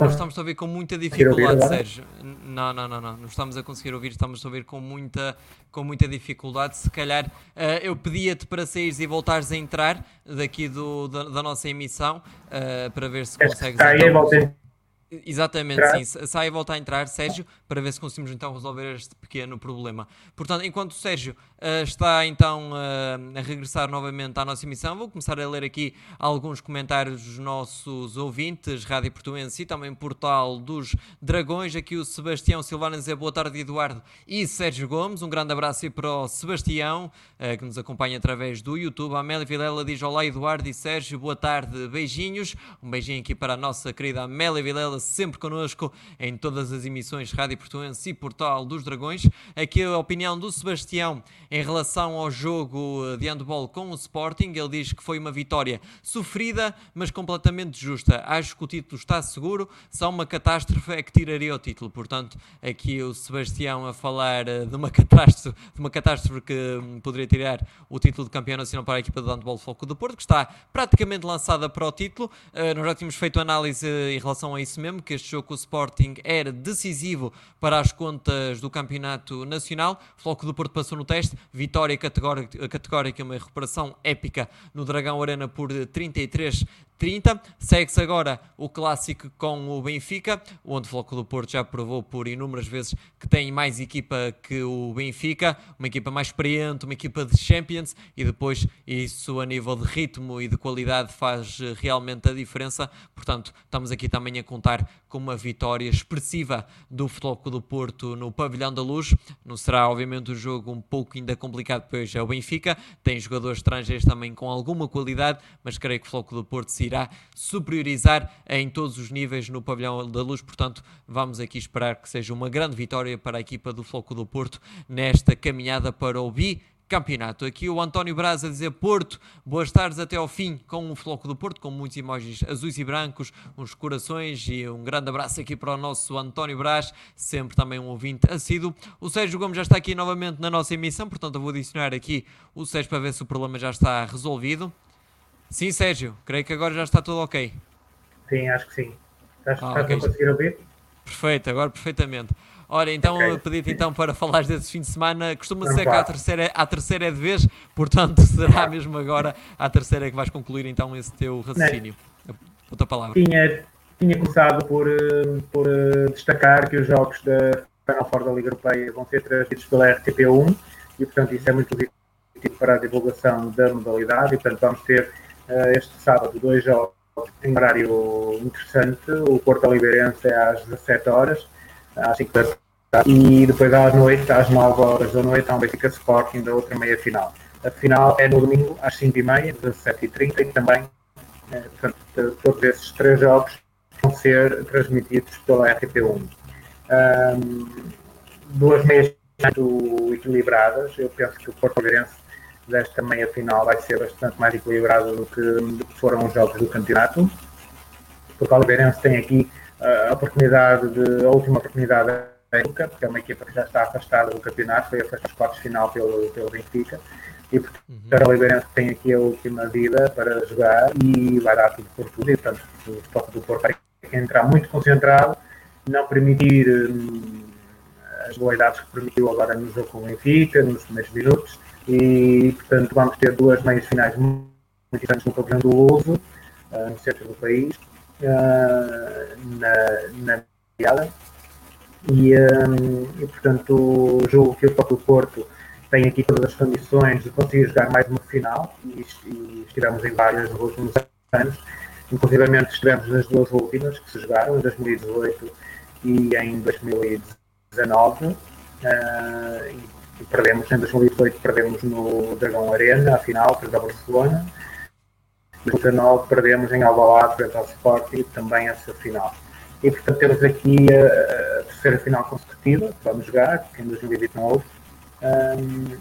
Nós estamos a ouvir com muita dificuldade, Sérgio. Não, não, não, não. Não estamos a conseguir ouvir, estamos a ouvir com muita, com muita dificuldade. Se calhar uh, eu pedia-te para saíres e voltares a entrar daqui do, da, da nossa emissão uh, para ver se consegues. Está aí, então, Exatamente, entrar. sim. Sai e volta a entrar, Sérgio, para ver se conseguimos então resolver este pequeno problema. Portanto, enquanto o Sérgio uh, está então uh, a regressar novamente à nossa emissão, vou começar a ler aqui alguns comentários dos nossos ouvintes, Rádio Portuense e também Portal dos Dragões. Aqui o Sebastião Silvana dizer boa tarde, Eduardo e Sérgio Gomes. Um grande abraço aí para o Sebastião, uh, que nos acompanha através do YouTube. A Amélia Vilela diz olá, Eduardo e Sérgio, boa tarde, beijinhos. Um beijinho aqui para a nossa querida Amélia Vilela sempre connosco em todas as emissões Rádio Portuense e Portal dos Dragões. Aqui a opinião do Sebastião em relação ao jogo de handball com o Sporting. Ele diz que foi uma vitória sofrida, mas completamente justa. Acho que o título está seguro, só uma catástrofe é que tiraria o título. Portanto, aqui o Sebastião a falar eh, de uma catástrofe, de uma catástrofe que hum, poderia tirar o título de campeão nacional para a equipa do handball Foco do Porto, que está praticamente lançada para o título. Uh, nós já tínhamos feito análise em relação a isso mesmo que este jogo com o Sporting era decisivo para as contas do Campeonato Nacional. O Floco do Porto passou no teste, vitória categórica, categórica uma recuperação épica no Dragão Arena por 33 30. Segue-se agora o clássico com o Benfica, onde o Floco do Porto já provou por inúmeras vezes que tem mais equipa que o Benfica, uma equipa mais experiente, uma equipa de Champions, e depois isso a nível de ritmo e de qualidade faz realmente a diferença. Portanto, estamos aqui também a contar com uma vitória expressiva do Floco do Porto no Pavilhão da Luz. Não será, obviamente, um jogo um pouco ainda complicado, pois é o Benfica, tem jogadores estrangeiros também com alguma qualidade, mas creio que o Floco do Porto se irá superiorizar em todos os níveis no pavilhão da luz. Portanto, vamos aqui esperar que seja uma grande vitória para a equipa do Floco do Porto nesta caminhada para o bi campeonato. Aqui o António Braz a dizer Porto, boas tardes até ao fim com o Floco do Porto, com muitos emojis azuis e brancos, uns corações e um grande abraço aqui para o nosso António Braz, sempre também um ouvinte assíduo. O Sérgio Gomes já está aqui novamente na nossa emissão, portanto eu vou adicionar aqui o Sérgio para ver se o problema já está resolvido. Sim, Sérgio, creio que agora já está tudo ok. Sim, acho que sim. Acho que ah, okay. a conseguir ouvir? Perfeito, agora perfeitamente. Ora, então okay. pedi-te então para falar desse fim de semana. Costuma ser que a terceira, a terceira é de vez, portanto será mesmo agora a terceira que vais concluir então esse teu raciocínio. Outra palavra. Tinha, tinha começado por, eh, por eh, destacar que os jogos da Final Four da Liga Europeia vão ser transmitidos pela RTP1 e, portanto, isso é muito positivo para a divulgação da modalidade. E, portanto, vamos ter uh, este sábado dois jogos em horário interessante. O Porto Oliveirense é às 17 horas às 5 da tarde. E depois à noite, às 9 horas da noite, há um Benfica Sporting da outra meia final. A final é no domingo às 5h30, 17h30 e também, eh, portanto, todos esses três jogos vão ser transmitidos pela RTP1. Um, duas meias muito equilibradas. Eu penso que o Porto Veirense desta meia final vai ser bastante mais equilibrado do que, foram os jogos do campeonato. O Oliveirense tem aqui a oportunidade de, a última oportunidade época, porque é uma equipa que já está afastada do campeonato, foi afastada dos quartos final pelo, pelo Benfica, e portanto uhum. o Oliveirense tem aqui a última vida para jogar e vai dar tudo por tudo, e portanto o Sport do Porto vai entrar muito concentrado, não permitir hum, as dualidades que permitiu agora no jogo com o Benfica, nos primeiros minutos, e portanto vamos ter duas meias finais muito importantes no pavilhão do Luso, uh, no centro do país, uh, na, na piada. E, um, e, portanto, julgo que o próprio Porto tem aqui todas as condições de conseguir jogar mais uma final e, e estivemos em várias nos últimos anos. Inclusive estivemos nas duas últimas que se jogaram, em 2018 e em 2019. Uh, e perdemos, em 2018 perdemos no Dragão Arena, a final, frente ao Barcelona. 19 perdemos em Alvalade frente ao Sporting também essa final. E portanto temos aqui a terceira final consecutiva vamos jogar, que em 2020 não houve. Um,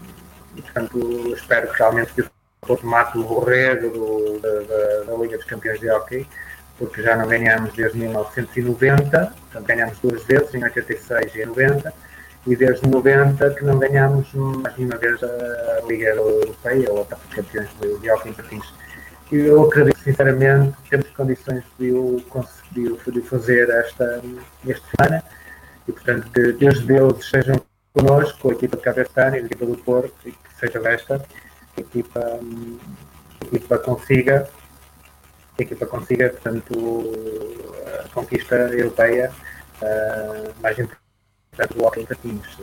e portanto espero que realmente que o Porto mate o borrego da, da, Liga dos Campeões de Hockey, porque já não ganhamos desde 1990, portanto ganhamos duas vezes, em 86 e em 90, e desde 90 que não ganhamos mais nenhuma vez a Liga Europeia ou a Taça de Campeões de Hockey em Patins eu acredito sinceramente que temos condições de o de fazer esta, este semana e portanto que Deus Deus estejam connosco, a equipa de Cabestano e a equipa do Porto e que seja desta a equipa, a equipa consiga a equipa consiga portanto a conquista europeia uh, mais importante do Hockey Patins.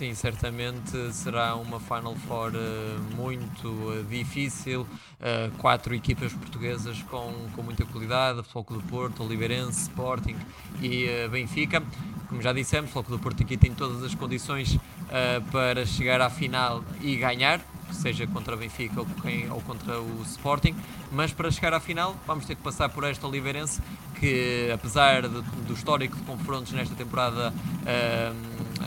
Sim, certamente será uma Final Four uh, muito uh, difícil. Uh, quatro equipas portuguesas com, com muita qualidade: Floco do Porto, Oliveirense, Sporting e Benfica. Como já dissemos, Floco do Porto aqui tem todas as condições para chegar à final e ganhar seja contra Benfica ou, ou, contra o Sporting, mas para chegar à final vamos ter que passar por esta Oliveirense que apesar de, do histórico de confrontos nesta temporada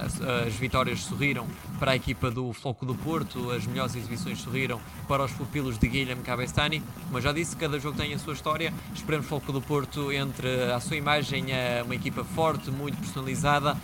as, as, vitórias sorriram para a equipa do Floco do Porto, as melhores exibições sorriram para os pupilos de Guilherme Cabestani. Eu já disse, cada jogo tem a sua história. Esperemos Floco do Porto entre a sua imagem uma equipa forte, muito personalizada,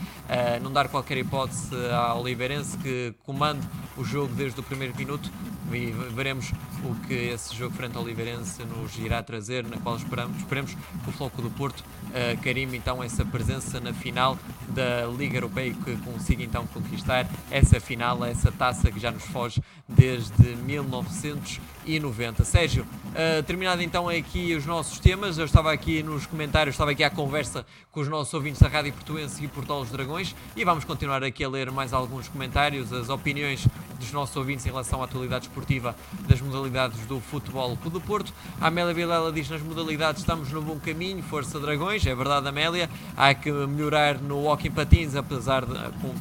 não dar qualquer hipótese à Oliveirense que comande o jogo desde o primeiro minuto e veremos o que esse jogo frente ao Oliveirense nos irá trazer, na qual esperamos, esperemos que o Floco do Porto uh, carime então essa presença na final da Liga Europeia e que consiga então conquistar essa final, essa taça que já nos foge desde 1990. Sérgio, uh, terminado então aqui os nossos temas, eu estava aqui nos comentários, estava aqui à conversa com os nossos ouvintes da Rádio Portuense e Portal dos Dragões e vamos continuar aqui a ler mais alguns comentários, as opiniões dos nossos ouvintes em relação à atualidade esportiva das modalidades do Futebol do Porto. A Amélia Vilela diz nas modalidades estamos no bom caminho, força Dragões, é verdade Amélia, há que melhorar no walking patins, apesar de, com,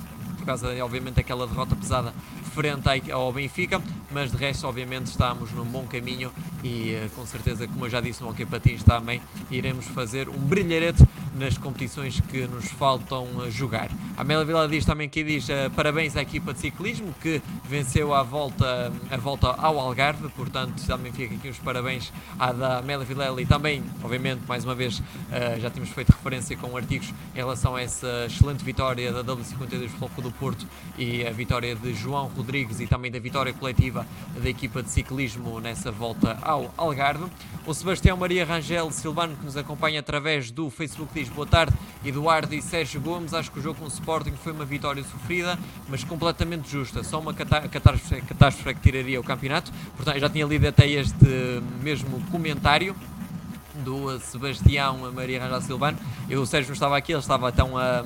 causa obviamente daquela derrota pesada frente ao Benfica. mas de resto, obviamente, estamos num bom caminho e uh, com certeza, como eu já disse no Hockey Patins também, iremos fazer um brilharete nas competições que nos faltam uh, jogar. A Amélia Vila diz também que diz uh, parabéns à equipa de ciclismo que venceu a volta, a volta ao Algarve, portanto, também fica aqui os parabéns à da Amélia Vilela e também, obviamente, mais uma vez, já tínhamos feito referência com artigos em relação a essa excelente vitória da W52 Floco do Porto e a vitória de João Rodrigues e também da vitória coletiva da equipa de ciclismo nessa volta ao Algarve. O Sebastião Maria Rangel Silvano, que nos acompanha através do Facebook, diz boa tarde. Eduardo e Sérgio Gomes, acho que o jogo com o Sporting foi uma vitória sofrida, mas completamente justa. Só uma catástrofe, catástrofe que tiraria o campeonato. Portanto, já tinha lido até este mesmo comentário do Sebastião Maria Rangel Silvano. Eu, o Sérgio estava aqui, ele estava então a,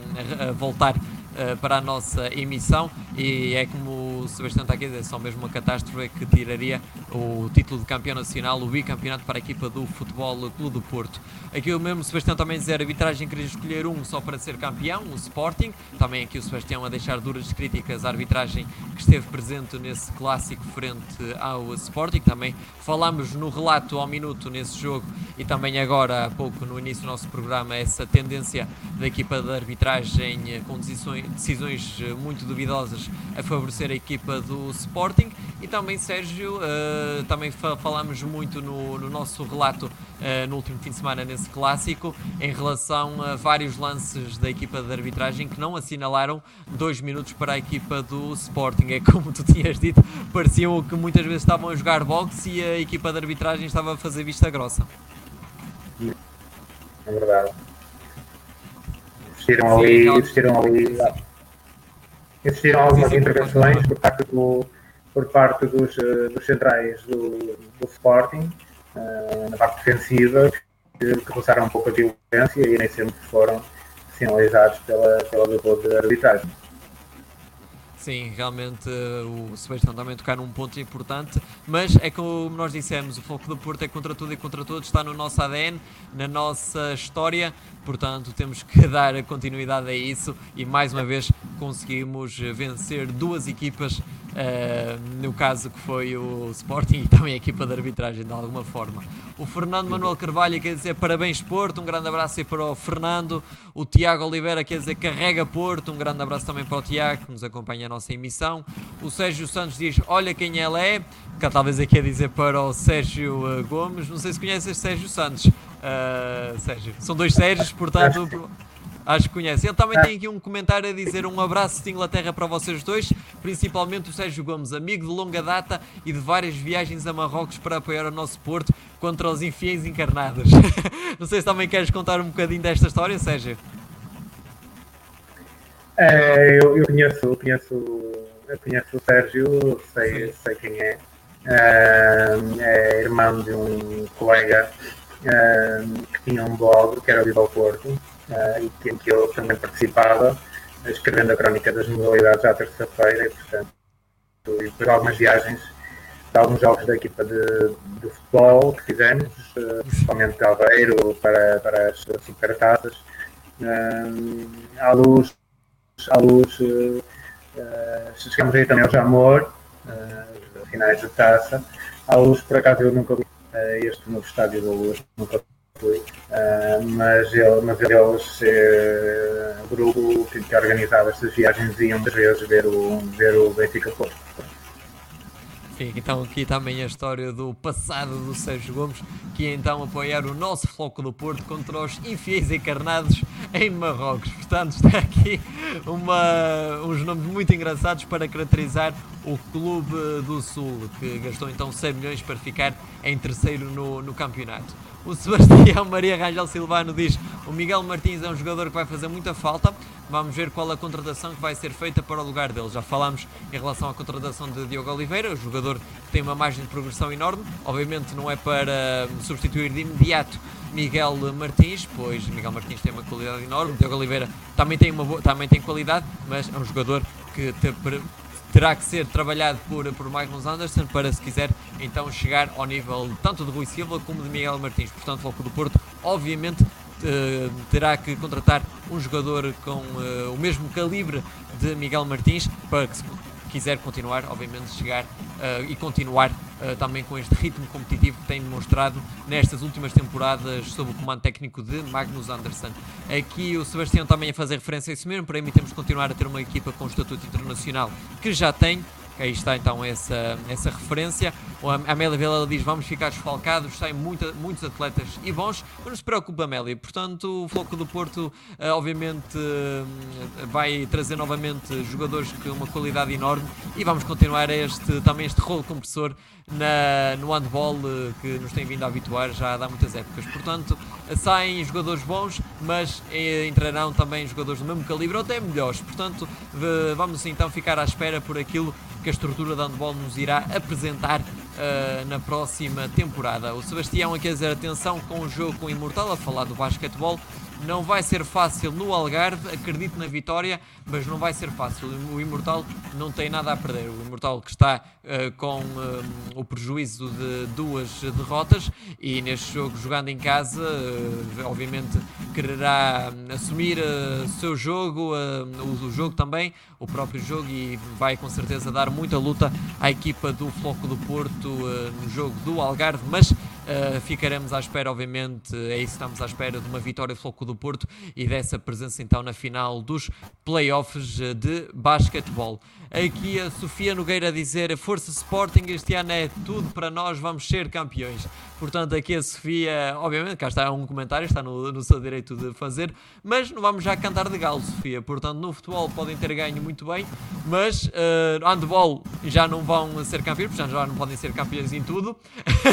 a voltar uh, para a nossa emissão. E é como o Sebastião está aqui a dizer, só mesmo uma catástrofe que tiraria o título de campeão nacional, o bicampeonato para a equipa do Futebol Clube do Porto. Aqui o mesmo Sebastião também dizer, arbitragem queria escolher um só para ser campeão, o Sporting, também aqui o Sebastião a deixar duras críticas à arbitragem que esteve presente nesse clássico frente ao Sporting, também falámos no relato ao minuto nesse jogo e também agora há pouco no início do nosso programa essa tendência da equipa de arbitragem com decisões decisões eh, muito duvidosas a favorecer a equipa do Sporting e também Sérgio, uh, também falámos muito no, no nosso relato uh, no último fim de semana nesse clássico em relação a vários lances da equipa de arbitragem que não assinalaram dois minutos para a equipa do Sporting. É como tu tinhas dito, pareciam que muitas vezes estavam a jogar boxe e a equipa de arbitragem estava a fazer vista grossa. É verdade. Existiram ali, existiram ali, existiram algumas intervenções por parte, do, por parte dos, eh, dos centrais do, do Sporting, uh, na parte defensiva, que, passaram um pouco a violência e nem sempre foram sinalizados pela, pela dupla de arbitragem. Sim, realmente uh, o Sebastião também tocar num ponto importante, mas é como nós dissemos, o foco do Porto é contra tudo e contra todos, está no nosso ADN, na nossa história, portanto temos que dar continuidade a isso e mais uma vez conseguimos vencer duas equipas Uh, no caso que foi o Sporting e também a equipa de arbitragem de alguma forma. O Fernando Manuel Carvalho quer dizer parabéns Porto, um grande abraço aí para o Fernando. O Tiago Oliveira quer dizer carrega Porto, um grande abraço também para o Tiago que nos acompanha a nossa emissão. O Sérgio Santos diz olha quem ele é, que talvez aqui a dizer para o Sérgio uh, Gomes, não sei se conheces Sérgio Santos. Uh, Sérgio, são dois Sérgios, portanto Acho que conhece. Ele também tem aqui um comentário a dizer um abraço de Inglaterra para vocês dois, principalmente o Sérgio Gomes, amigo de longa data e de várias viagens a Marrocos para apoiar o nosso Porto contra os infiéis encarnados. Não sei se também queres contar um bocadinho desta história, Sérgio. É, eu, eu, conheço, eu conheço, eu conheço o Sérgio, sei, sei quem é. é. É irmão de um colega é, que tinha um blog que era o Viva ao Porto uh, em que eu também participava, escrevendo a crónica das modalidades à terça-feira, e portanto, e depois algumas viagens de alguns jogos da equipa de, de futebol que fizemos, uh, principalmente de Aveiro, para, para as supertaças, uh, à luz, à luz uh, chegamos aí também ao Jamor, finais de taça, à luz por acaso eu nunca vi este novo estádio da luz, nunca Uh, mas, ele, mas eles, uh, o grupo que organizava estas viagens, iam muitas vezes ver o, ver o Benfica Porto. Então aqui também a história do passado do Sérgio Gomes, que ia então apoiar o nosso Floco do Porto contra os infiéis encarnados em Marrocos. Portanto, está aqui uma, uns nomes muito engraçados para caracterizar o Clube do Sul, que gastou então 100 milhões para ficar em terceiro no, no campeonato. O Sebastião Maria Rangel Silvano diz: O Miguel Martins é um jogador que vai fazer muita falta. Vamos ver qual a contratação que vai ser feita para o lugar dele. Já falámos em relação à contratação de Diogo Oliveira, um jogador que tem uma margem de progressão enorme. Obviamente não é para substituir de imediato Miguel Martins, pois Miguel Martins tem uma qualidade enorme. Diogo Oliveira também tem, uma boa, também tem qualidade, mas é um jogador que te, terá que ser trabalhado por, por Michael Anderson para, se quiser, então chegar ao nível tanto de Rui Silva como de Miguel Martins. Portanto, o do Porto, obviamente, terá que contratar um jogador com uh, o mesmo calibre de Miguel Martins para que, quiser continuar, obviamente, chegar uh, e continuar também com este ritmo competitivo que tem demonstrado nestas últimas temporadas sob o comando técnico de Magnus Anderson. Aqui o Sebastião também a fazer referência a isso mesmo, para mim temos que continuar a ter uma equipa com estatuto internacional que já tem, Aí está então essa, essa referência. A Amélia Vela diz: vamos ficar desfalcados, saem muita, muitos atletas e bons, mas não se preocupe, Amélia. Portanto, o Floco do Porto, eh, obviamente, eh, vai trazer novamente jogadores com uma qualidade enorme e vamos continuar este, também este rolo compressor na, no handball eh, que nos tem vindo a habituar já há muitas épocas. Portanto, saem jogadores bons, mas entrarão também jogadores do mesmo calibre ou até melhores. Portanto, vamos então ficar à espera por aquilo que a estrutura de handball nos irá apresentar uh, na próxima temporada. O Sebastião a dizer atenção com o jogo com o Imortal, a falar do basquetebol. Não vai ser fácil no Algarve, acredito na vitória, mas não vai ser fácil. O Imortal não tem nada a perder. O Imortal que está uh, com uh, o prejuízo de duas derrotas e neste jogo jogando em casa, uh, obviamente quererá assumir o seu jogo, o, jogo também, o próprio jogo e vai com certeza dar muita luta à equipa do Floco do Porto no jogo do Algarve, mas Uh, ficaremos à espera, obviamente, é isso, estamos à espera de uma vitória Floco do Porto e dessa presença então na final dos playoffs de basquetebol. Aqui a Sofia Nogueira a dizer: Força Sporting, este ano é tudo para nós, vamos ser campeões. Portanto, aqui a Sofia, obviamente, cá está um comentário, está no, no seu direito de fazer, mas não vamos já cantar de galo, Sofia. Portanto, no futebol podem ter ganho muito bem, mas uh, handball já não vão ser campeões, portanto, já não podem ser campeões em tudo.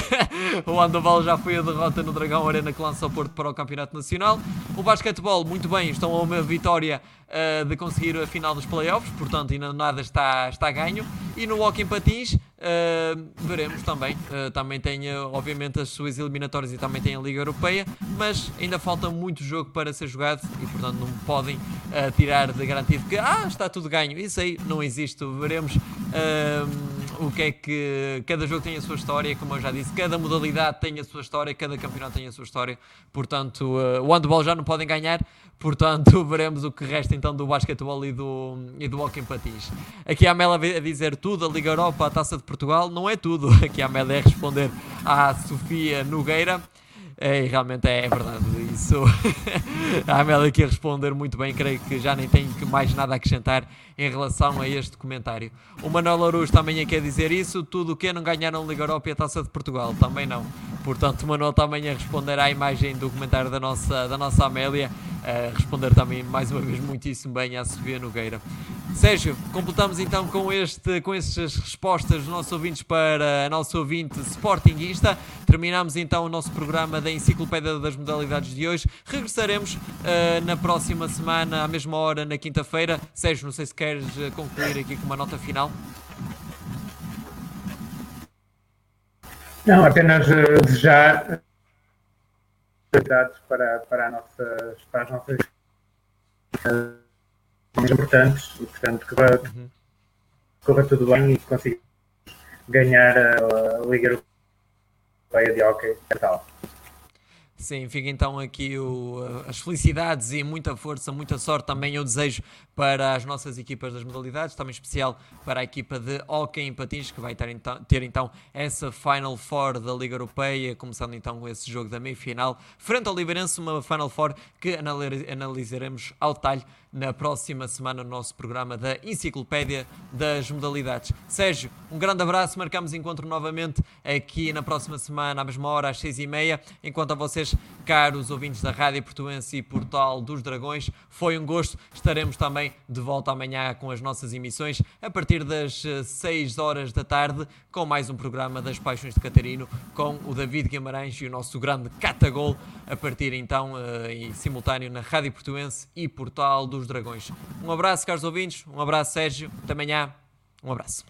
o handball já foi a derrota no Dragão Arena que lança o Porto para o Campeonato Nacional. O basquetebol, muito bem, estão a uma vitória uh, de conseguir a final dos playoffs, portanto ainda nada está, está ganho. E no Walking Patins, uh, veremos também. Uh, também tem, obviamente, as suas eliminatórias e também tem a Liga Europeia, mas ainda falta muito jogo para ser jogado e, portanto, não podem tirar de garantido que ah, está tudo ganho. Isso aí não existe. Veremos o que é que cada jogo tem a sua história, como eu já disse, cada modalidade tem a sua história, cada campeonato tem a sua história. Portanto, o handball já não podem ganhar, portanto, veremos o que resta então do basquetebol e do, e do hockey em patins. Aqui a Amélia a dizer tudo, a Liga Europa, a Taça de Portugal, não é tudo. Aqui a Amélia a responder à Sofia Nogueira. É, realmente é, é verdade isso. a Amélia a responder muito bem, creio que já nem tenho mais nada a acrescentar em relação a este comentário. O Manuel Aruz também quer dizer isso, tudo o que não ganharam Liga Europa e a Taça de Portugal, também não. Portanto, o Manuel também a responder à imagem do comentário da nossa, da nossa Amélia, a responder também mais uma vez muitíssimo bem à Sofia Nogueira. Sérgio, completamos então com, este, com estas respostas dos nossos ouvintes para a nossa ouvinte Sportingista. Terminamos então o nosso programa da Enciclopédia das Modalidades de hoje. Regressaremos uh, na próxima semana, à mesma hora, na quinta-feira. Sérgio, não sei se queres uh, concluir aqui com uma nota final. Não, apenas uh, desejar para, para, a nossa, para as nossas mais importantes e, portanto, que vai, uhum. corra tudo bem e consiga ganhar a, a Liga Europeia de Hockey. Tal. Sim, fica então aqui o, as felicidades e muita força, muita sorte também eu desejo para as nossas equipas das modalidades, também especial para a equipa de Hockey em Patins, que vai ter então, ter então essa Final Four da Liga Europeia, começando então com esse jogo da meia-final, frente ao Liberense, uma Final Four que analisaremos ao detalhe na próxima semana no nosso programa da Enciclopédia das Modalidades. Sérgio, um grande abraço, marcamos encontro novamente aqui na próxima semana, à mesma hora, às seis e meia. Enquanto a vocês, caros ouvintes da Rádio Portuense e Portal dos Dragões, foi um gosto. Estaremos também de volta amanhã com as nossas emissões a partir das 6 eh, horas da tarde, com mais um programa das Paixões de Catarino, com o David Guimarães e o nosso grande Catagol, a partir então uh, em simultâneo na Rádio Portuense e Portal dos dragões. Um abraço, caros ouvintes. Um abraço, Sérgio. Até amanhã. Um abraço.